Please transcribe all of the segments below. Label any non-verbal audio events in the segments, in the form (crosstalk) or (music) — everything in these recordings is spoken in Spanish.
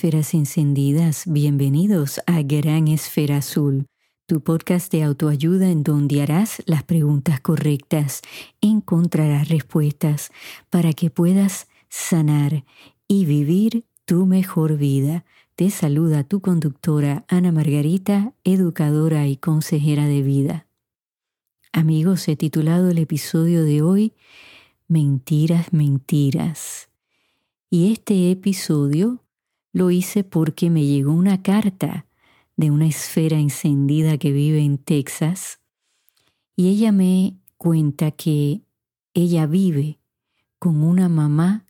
Esferas encendidas, bienvenidos a Gran Esfera Azul, tu podcast de autoayuda en donde harás las preguntas correctas, encontrarás respuestas para que puedas sanar y vivir tu mejor vida. Te saluda tu conductora Ana Margarita, educadora y consejera de vida. Amigos, he titulado el episodio de hoy Mentiras, mentiras. Y este episodio lo hice porque me llegó una carta de una esfera encendida que vive en Texas y ella me cuenta que ella vive con una mamá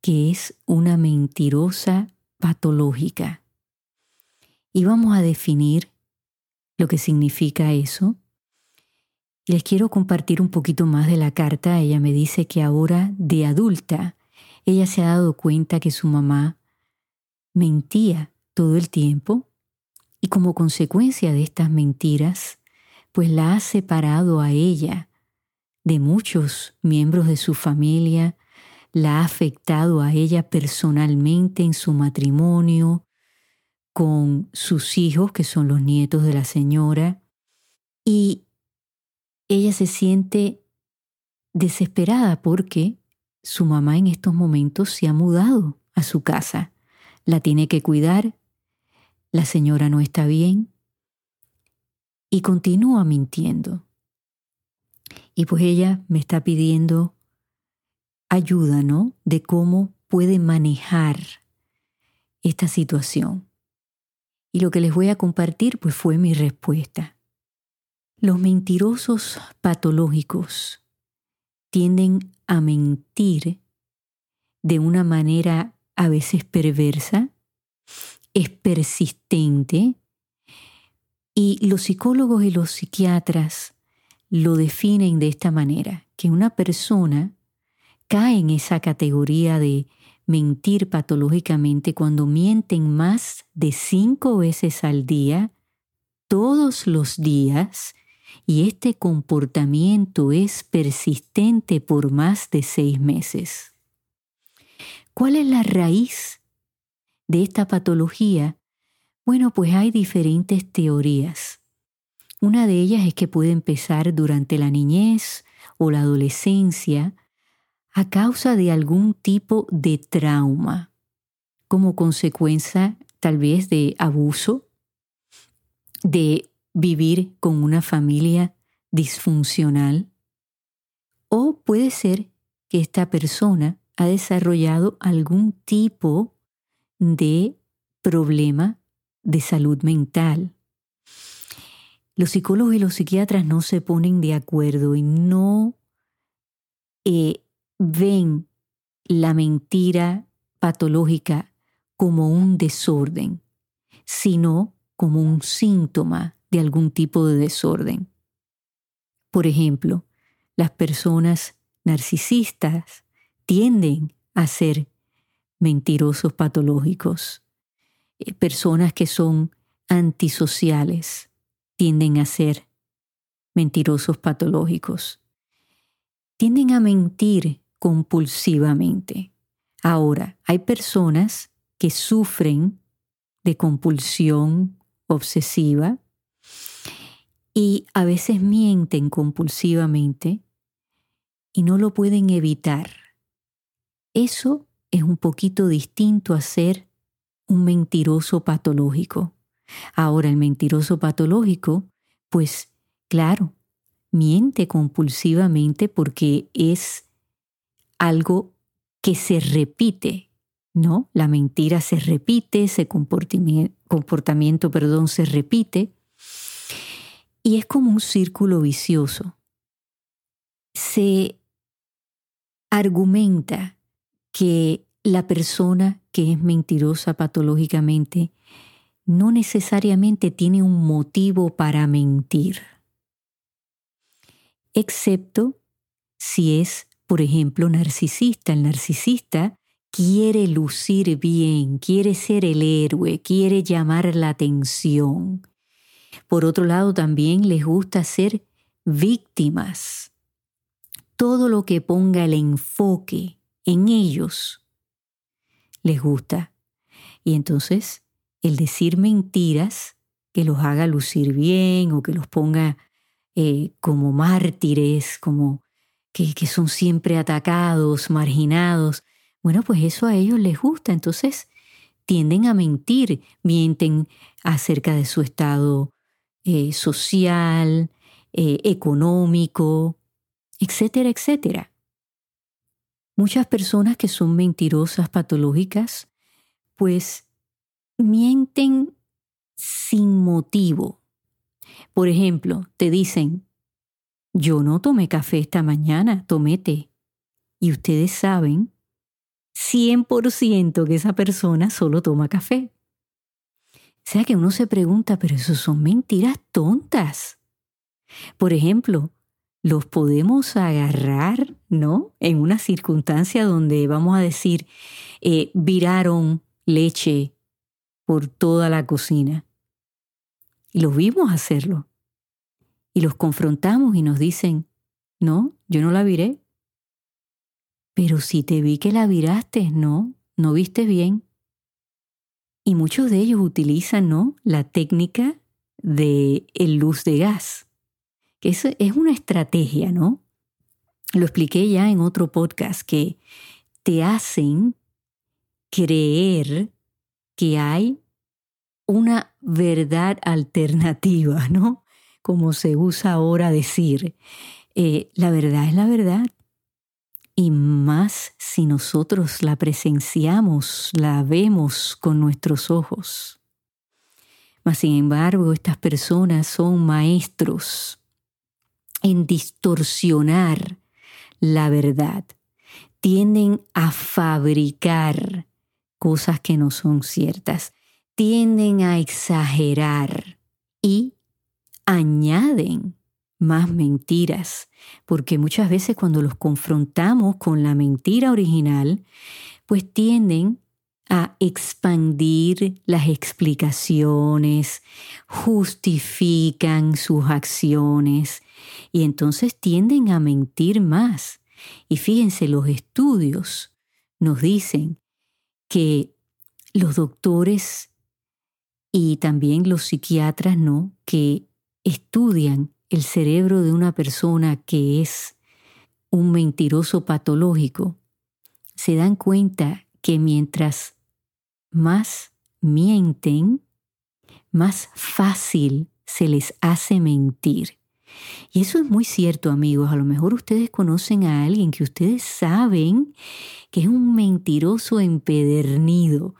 que es una mentirosa patológica. Y vamos a definir lo que significa eso. Les quiero compartir un poquito más de la carta. Ella me dice que ahora de adulta, ella se ha dado cuenta que su mamá mentía todo el tiempo y como consecuencia de estas mentiras, pues la ha separado a ella de muchos miembros de su familia, la ha afectado a ella personalmente en su matrimonio, con sus hijos, que son los nietos de la señora, y ella se siente desesperada porque su mamá en estos momentos se ha mudado a su casa la tiene que cuidar, la señora no está bien y continúa mintiendo. Y pues ella me está pidiendo ayuda, ¿no? De cómo puede manejar esta situación. Y lo que les voy a compartir pues fue mi respuesta. Los mentirosos patológicos tienden a mentir de una manera a veces perversa, es persistente y los psicólogos y los psiquiatras lo definen de esta manera, que una persona cae en esa categoría de mentir patológicamente cuando mienten más de cinco veces al día, todos los días, y este comportamiento es persistente por más de seis meses. ¿Cuál es la raíz de esta patología? Bueno, pues hay diferentes teorías. Una de ellas es que puede empezar durante la niñez o la adolescencia a causa de algún tipo de trauma, como consecuencia tal vez de abuso, de vivir con una familia disfuncional, o puede ser que esta persona ha desarrollado algún tipo de problema de salud mental. Los psicólogos y los psiquiatras no se ponen de acuerdo y no eh, ven la mentira patológica como un desorden, sino como un síntoma de algún tipo de desorden. Por ejemplo, las personas narcisistas tienden a ser mentirosos patológicos. Eh, personas que son antisociales tienden a ser mentirosos patológicos. Tienden a mentir compulsivamente. Ahora, hay personas que sufren de compulsión obsesiva y a veces mienten compulsivamente y no lo pueden evitar. Eso es un poquito distinto a ser un mentiroso patológico. Ahora, el mentiroso patológico, pues claro, miente compulsivamente porque es algo que se repite, ¿no? La mentira se repite, ese comportamiento, comportamiento perdón, se repite y es como un círculo vicioso. Se argumenta que la persona que es mentirosa patológicamente no necesariamente tiene un motivo para mentir, excepto si es, por ejemplo, narcisista. El narcisista quiere lucir bien, quiere ser el héroe, quiere llamar la atención. Por otro lado, también les gusta ser víctimas. Todo lo que ponga el enfoque en ellos les gusta. Y entonces el decir mentiras que los haga lucir bien o que los ponga eh, como mártires, como que, son siempre atacados, marginados, bueno, pues eso a ellos les gusta. Entonces tienden a mentir, mienten acerca de su estado eh, social, eh, económico, etcétera, etcétera. Muchas personas que son mentirosas patológicas, pues mienten sin motivo. Por ejemplo, te dicen, yo no tomé café esta mañana, tomé té. Y ustedes saben 100% que esa persona solo toma café. O sea que uno se pregunta, pero eso son mentiras tontas. Por ejemplo, los podemos agarrar, ¿no? En una circunstancia donde vamos a decir, eh, viraron leche por toda la cocina. Y los vimos hacerlo. Y los confrontamos y nos dicen, no, yo no la viré. Pero si te vi que la viraste, no, no viste bien. Y muchos de ellos utilizan, ¿no? La técnica de el luz de gas, que es, es una estrategia, ¿no? Lo expliqué ya en otro podcast, que te hacen creer que hay una verdad alternativa, (laughs) ¿no? Como se usa ahora decir, eh, la verdad es la verdad. Y más si nosotros la presenciamos, la vemos con nuestros ojos. Mas sin embargo, estas personas son maestros en distorsionar la verdad. Tienden a fabricar cosas que no son ciertas. Tienden a exagerar y añaden más mentiras, porque muchas veces cuando los confrontamos con la mentira original, pues tienden a expandir las explicaciones, justifican sus acciones y entonces tienden a mentir más. Y fíjense, los estudios nos dicen que los doctores y también los psiquiatras, ¿no? Que estudian el cerebro de una persona que es un mentiroso patológico, se dan cuenta que mientras más mienten, más fácil se les hace mentir. Y eso es muy cierto, amigos. A lo mejor ustedes conocen a alguien que ustedes saben que es un mentiroso empedernido.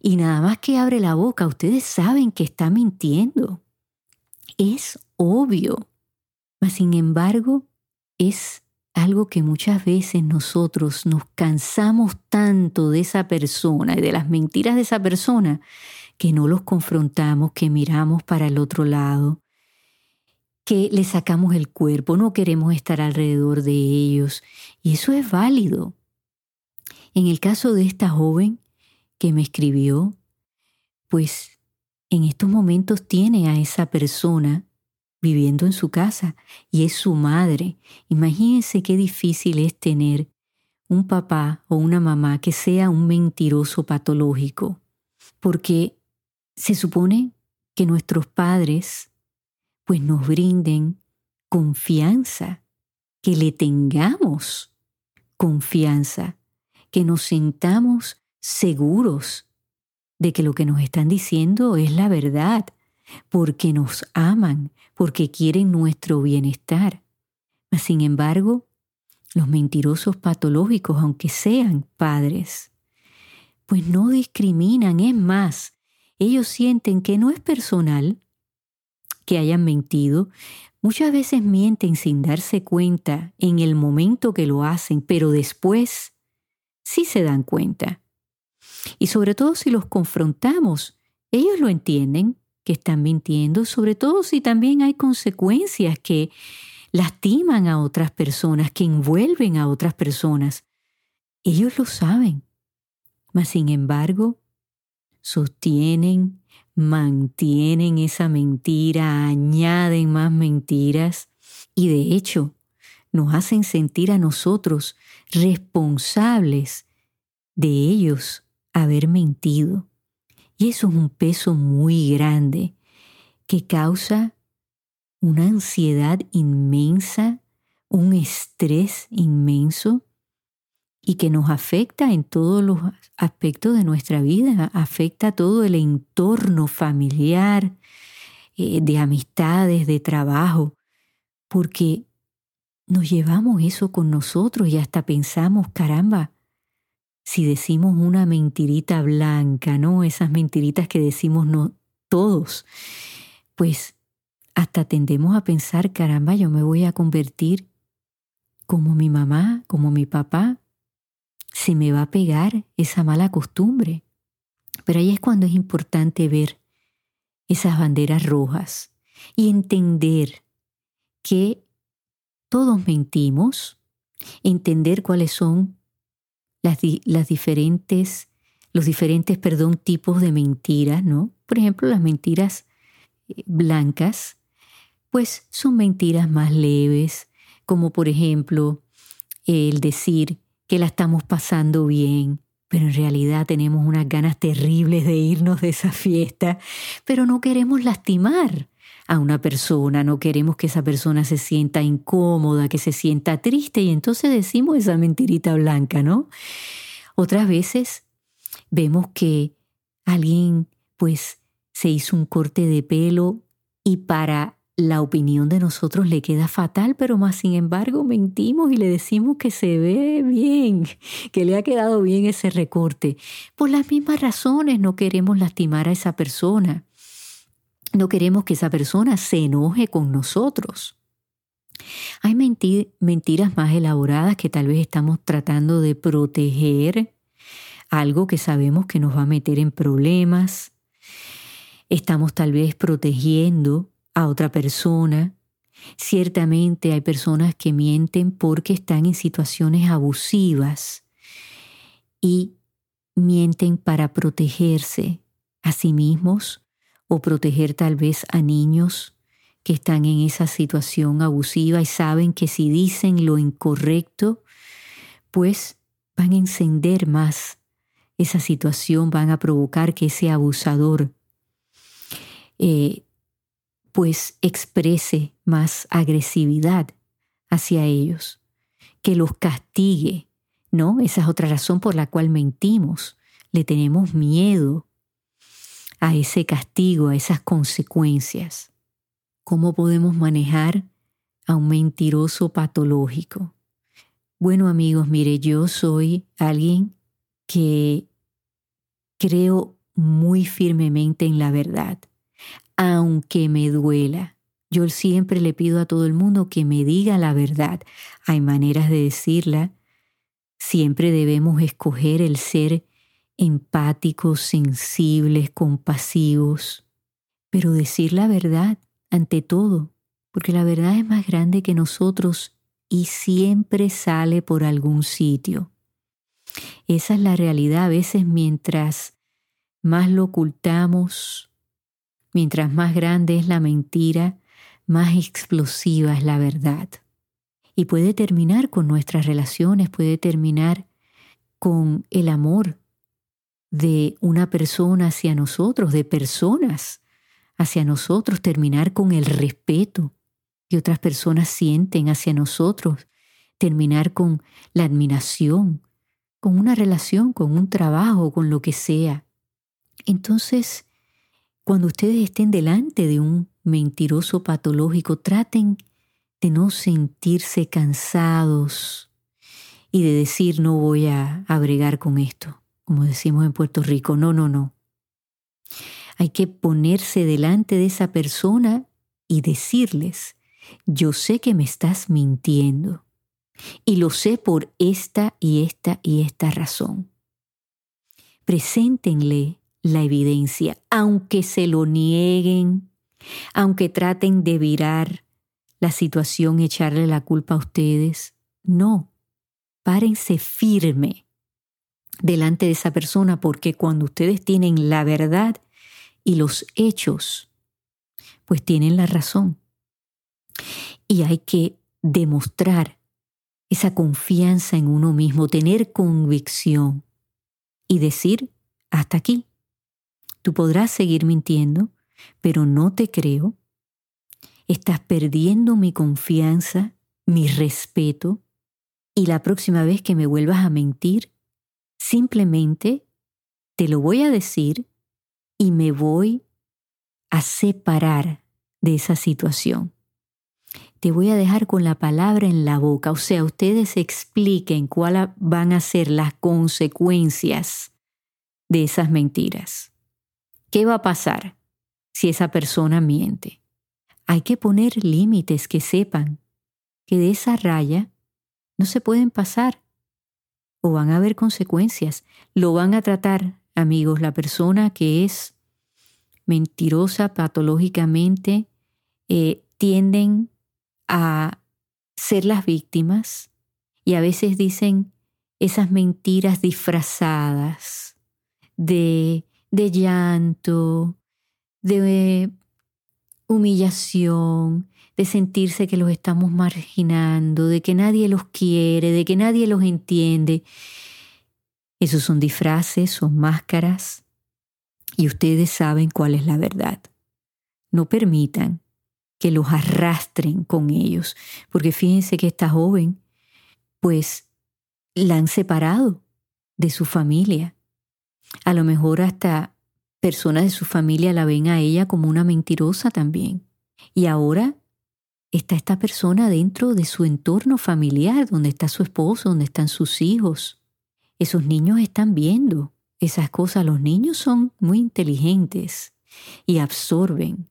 Y nada más que abre la boca, ustedes saben que está mintiendo. Es obvio. Mas sin embargo, es algo que muchas veces nosotros nos cansamos tanto de esa persona y de las mentiras de esa persona que no los confrontamos, que miramos para el otro lado, que le sacamos el cuerpo, no queremos estar alrededor de ellos. Y eso es válido. En el caso de esta joven que me escribió, pues en estos momentos tiene a esa persona viviendo en su casa y es su madre. Imagínense qué difícil es tener un papá o una mamá que sea un mentiroso patológico, porque se supone que nuestros padres pues nos brinden confianza, que le tengamos confianza, que nos sentamos seguros de que lo que nos están diciendo es la verdad, porque nos aman, porque quieren nuestro bienestar. Sin embargo, los mentirosos patológicos, aunque sean padres, pues no discriminan, es más, ellos sienten que no es personal que hayan mentido. Muchas veces mienten sin darse cuenta en el momento que lo hacen, pero después sí se dan cuenta. Y sobre todo si los confrontamos, ellos lo entienden, que están mintiendo, sobre todo si también hay consecuencias que lastiman a otras personas, que envuelven a otras personas. Ellos lo saben, mas sin embargo, sostienen, mantienen esa mentira, añaden más mentiras y de hecho nos hacen sentir a nosotros responsables de ellos haber mentido. Y eso es un peso muy grande que causa una ansiedad inmensa, un estrés inmenso y que nos afecta en todos los aspectos de nuestra vida, afecta todo el entorno familiar, eh, de amistades, de trabajo, porque nos llevamos eso con nosotros y hasta pensamos, caramba, si decimos una mentirita blanca, ¿no? Esas mentiritas que decimos no todos, pues hasta tendemos a pensar, caramba, yo me voy a convertir como mi mamá, como mi papá, se me va a pegar esa mala costumbre. Pero ahí es cuando es importante ver esas banderas rojas y entender que todos mentimos, entender cuáles son las, las diferentes, los diferentes, perdón, tipos de mentiras, ¿no? Por ejemplo, las mentiras eh, blancas, pues son mentiras más leves, como por ejemplo el decir que la estamos pasando bien, pero en realidad tenemos unas ganas terribles de irnos de esa fiesta, pero no queremos lastimar a una persona, no queremos que esa persona se sienta incómoda, que se sienta triste y entonces decimos esa mentirita blanca, ¿no? Otras veces vemos que alguien pues se hizo un corte de pelo y para la opinión de nosotros le queda fatal, pero más sin embargo mentimos y le decimos que se ve bien, que le ha quedado bien ese recorte. Por las mismas razones no queremos lastimar a esa persona. No queremos que esa persona se enoje con nosotros. Hay mentiras más elaboradas que tal vez estamos tratando de proteger algo que sabemos que nos va a meter en problemas. Estamos tal vez protegiendo a otra persona. Ciertamente hay personas que mienten porque están en situaciones abusivas y mienten para protegerse a sí mismos o proteger tal vez a niños que están en esa situación abusiva y saben que si dicen lo incorrecto, pues van a encender más esa situación, van a provocar que ese abusador eh, pues exprese más agresividad hacia ellos, que los castigue, ¿no? Esa es otra razón por la cual mentimos. Le tenemos miedo a ese castigo, a esas consecuencias. ¿Cómo podemos manejar a un mentiroso patológico? Bueno amigos, mire, yo soy alguien que creo muy firmemente en la verdad aunque me duela. Yo siempre le pido a todo el mundo que me diga la verdad. Hay maneras de decirla. Siempre debemos escoger el ser empáticos, sensibles, compasivos, pero decir la verdad ante todo, porque la verdad es más grande que nosotros y siempre sale por algún sitio. Esa es la realidad. A veces mientras más lo ocultamos, Mientras más grande es la mentira, más explosiva es la verdad. Y puede terminar con nuestras relaciones, puede terminar con el amor de una persona hacia nosotros, de personas hacia nosotros, terminar con el respeto que otras personas sienten hacia nosotros, terminar con la admiración, con una relación, con un trabajo, con lo que sea. Entonces, cuando ustedes estén delante de un mentiroso patológico, traten de no sentirse cansados y de decir no voy a, abregar con esto, como decimos en Puerto Rico. No, no, no. Hay que ponerse delante de esa persona y decirles, yo sé que me estás mintiendo y lo sé por esta y esta y esta razón. Preséntenle la evidencia, aunque se lo nieguen, aunque traten de virar la situación echarle la culpa a ustedes. No, párense firme delante de esa persona porque cuando ustedes tienen la verdad y los hechos, pues tienen la razón. Y hay que demostrar esa confianza en uno mismo, tener convicción y decir, hasta aquí Tú podrás seguir mintiendo, pero no te creo. Estás perdiendo mi confianza, mi respeto, y la próxima vez que me vuelvas a mentir, simplemente te lo voy a decir y me voy a separar de esa situación. Te voy a dejar con la palabra en la boca, o sea, ustedes expliquen cuáles van a ser las consecuencias de esas mentiras. ¿Qué va a pasar si esa persona miente? Hay que poner límites que sepan que de esa raya no se pueden pasar o van a haber consecuencias. Lo van a tratar, amigos, la persona que es mentirosa patológicamente, eh, tienden a ser las víctimas y a veces dicen esas mentiras disfrazadas de, de llanto, de humillación, de sentirse que los estamos marginando, de que nadie los quiere, de que nadie los entiende. Esos son disfraces, son máscaras, y ustedes saben cuál es la verdad. No permitan que los arrastren con ellos, porque fíjense que esta joven, pues, la han separado de su familia. A lo mejor hasta personas de su familia la ven a ella como una mentirosa también. Y ahora está esta persona dentro de su entorno familiar, donde está su esposo, donde están sus hijos. Esos niños están viendo esas cosas. Los niños son muy inteligentes y absorben.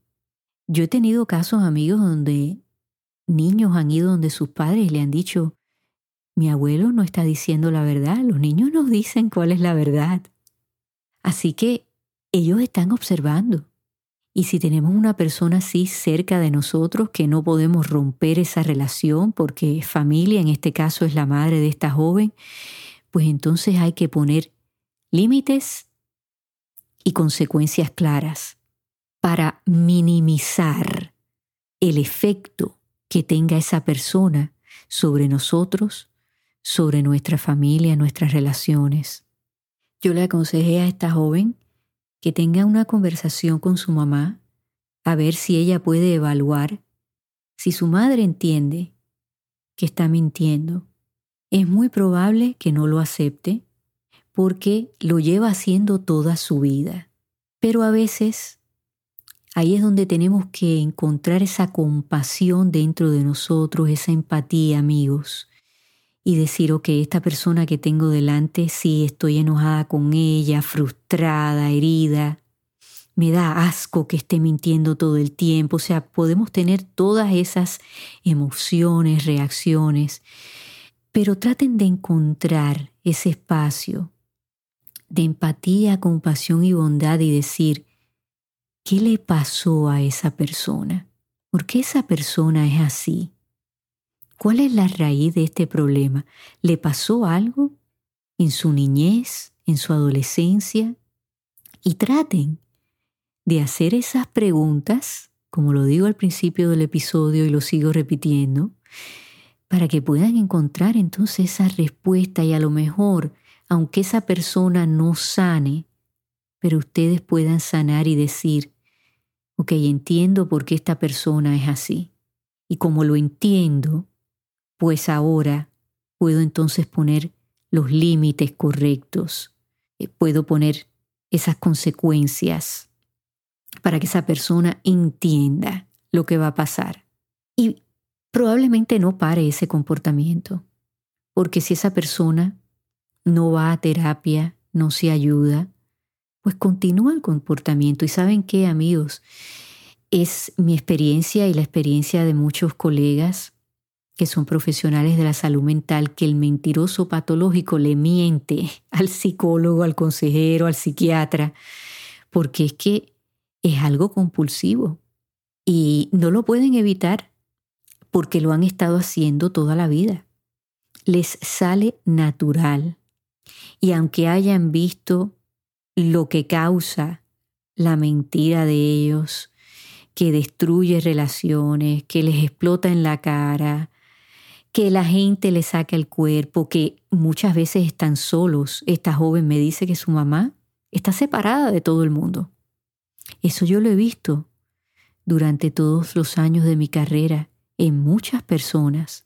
Yo he tenido casos, amigos, donde niños han ido donde sus padres le han dicho, mi abuelo no está diciendo la verdad, los niños nos dicen cuál es la verdad. Así que ellos están observando. Y si tenemos una persona así cerca de nosotros que no podemos romper esa relación porque familia, en este caso es la madre de esta joven, pues entonces hay que poner límites y consecuencias claras para minimizar el efecto que tenga esa persona sobre nosotros, sobre nuestra familia, nuestras relaciones. Yo le aconsejé a esta joven que tenga una conversación con su mamá a ver si ella puede evaluar si su madre entiende que está mintiendo. Es muy probable que no lo acepte porque lo lleva haciendo toda su vida. Pero a veces ahí es donde tenemos que encontrar esa compasión dentro de nosotros, esa empatía, amigos, y decir, ok, esta persona que tengo delante, sí, estoy enojada con ella, frustrada, herida, me da asco que esté mintiendo todo el tiempo, o sea, podemos tener todas esas emociones, reacciones, pero traten de encontrar ese espacio de empatía, compasión y bondad y decir, ¿qué le pasó a esa persona? ¿Por qué esa persona es así? ¿Cuál es la raíz de este problema? ¿Le pasó algo en su niñez, en su adolescencia? Y traten de hacer esas preguntas, como lo digo al principio del episodio y lo sigo repitiendo, para que puedan encontrar entonces esa respuesta y a lo mejor aunque esa persona no sane, pero ustedes puedan sanar y decir, ok, entiendo por qué esta persona es así. Y como lo entiendo, pues ahora puedo entonces poner los límites correctos, eh, puedo poner esas consecuencias para que esa persona entienda lo que va a pasar. Y probablemente no pare ese comportamiento, porque si esa persona no va a terapia, no se ayuda, pues continúa el comportamiento. Y saben qué, amigos, es mi experiencia y la experiencia de muchos colegas que son profesionales de la salud mental, que el mentiroso patológico le miente al psicólogo, al consejero, al psiquiatra, porque es que es algo compulsivo y no lo pueden evitar porque lo han estado haciendo toda la vida. Les sale natural y aunque hayan visto lo que causa la mentira de ellos, que destruye relaciones, que les explota en la cara, que la gente le saca el cuerpo, que muchas veces están solos. Esta joven me dice que su mamá está separada de todo el mundo. Eso yo lo he visto durante todos los años de mi carrera en muchas personas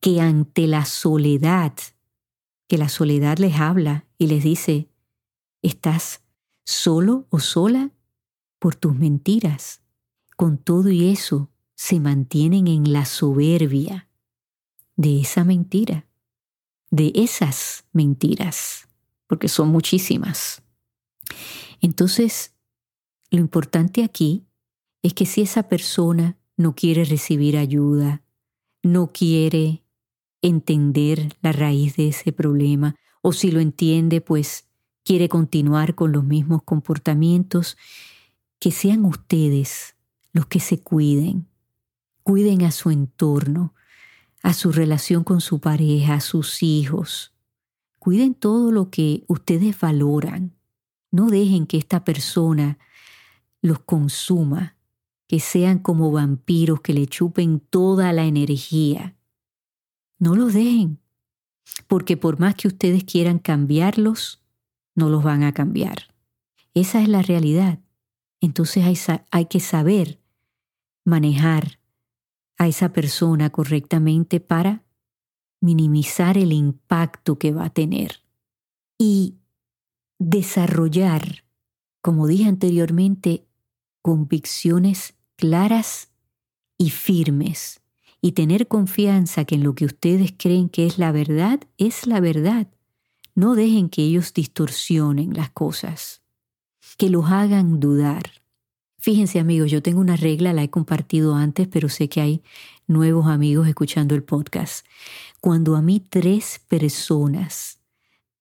que ante la soledad, que la soledad les habla y les dice, estás solo o sola por tus mentiras. Con todo y eso, se mantienen en la soberbia de esa mentira, de esas mentiras, porque son muchísimas. Entonces, lo importante aquí es que si esa persona no quiere recibir ayuda, no quiere entender la raíz de ese problema, o si lo entiende, pues quiere continuar con los mismos comportamientos, que sean ustedes los que se cuiden, cuiden a su entorno, a su relación con su pareja, a sus hijos, cuiden todo lo que ustedes valoran, no dejen que esta persona los consuma, que sean como vampiros que le chupen toda la energía. No los dejen, porque por más que ustedes quieran cambiarlos, no los van a cambiar. Esa es la realidad. Entonces hay, hay que saber manejar a esa persona correctamente para minimizar el impacto que va a tener y desarrollar, como dije anteriormente, convicciones claras y firmes y tener confianza que en lo que ustedes creen que es la verdad es la verdad. No dejen que ellos distorsionen las cosas, que los hagan dudar. Fíjense amigos, yo tengo una regla, la he compartido antes, pero sé que hay nuevos amigos escuchando el podcast. Cuando a mí tres personas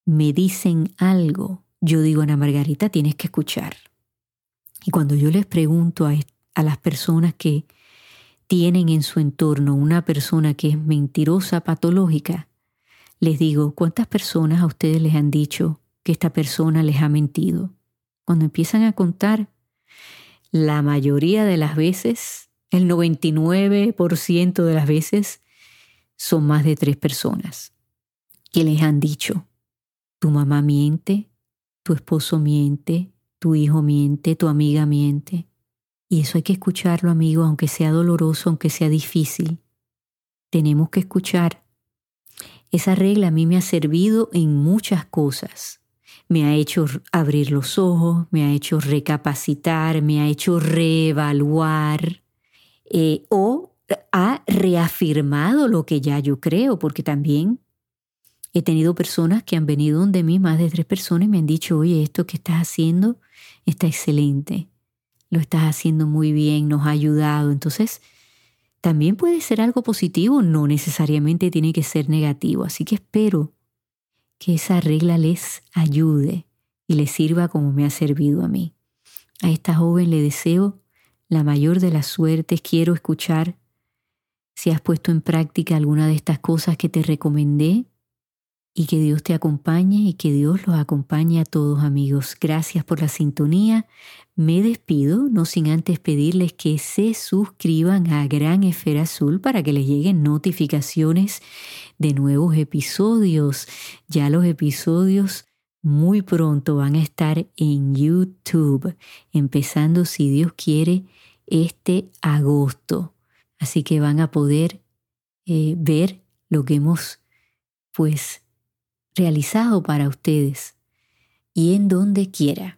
me dicen algo, yo digo, Ana Margarita, tienes que escuchar. Y cuando yo les pregunto a, a las personas que tienen en su entorno una persona que es mentirosa, patológica, les digo, ¿cuántas personas a ustedes les han dicho que esta persona les ha mentido? Cuando empiezan a contar, la mayoría de las veces, el 99% de las veces, son más de tres personas que les han dicho, tu mamá miente, tu esposo miente, tu hijo miente, tu amiga miente. Y eso hay que escucharlo, amigo, aunque sea doloroso, aunque sea difícil. Tenemos que escuchar. Esa regla a mí me ha servido en muchas cosas. Me ha hecho abrir los ojos, me ha hecho recapacitar, me ha hecho reevaluar eh, o ha reafirmado lo que ya yo creo, porque también he tenido personas que han venido donde mí, más de tres personas, y me han dicho, oye, esto que estás haciendo está excelente lo estás haciendo muy bien, nos ha ayudado. Entonces, también puede ser algo positivo, no necesariamente tiene que ser negativo. Así que espero que esa regla les ayude y les sirva como me ha servido a mí. A esta joven le deseo la mayor de las suertes. Quiero escuchar si has puesto en práctica alguna de estas cosas que te recomendé y que Dios te acompañe y que Dios los acompañe a todos amigos. Gracias por la sintonía. Me despido, no sin antes pedirles que se suscriban a Gran Esfera Azul para que les lleguen notificaciones de nuevos episodios. Ya los episodios muy pronto van a estar en YouTube, empezando si Dios quiere este agosto. Así que van a poder eh, ver lo que hemos pues realizado para ustedes y en donde quiera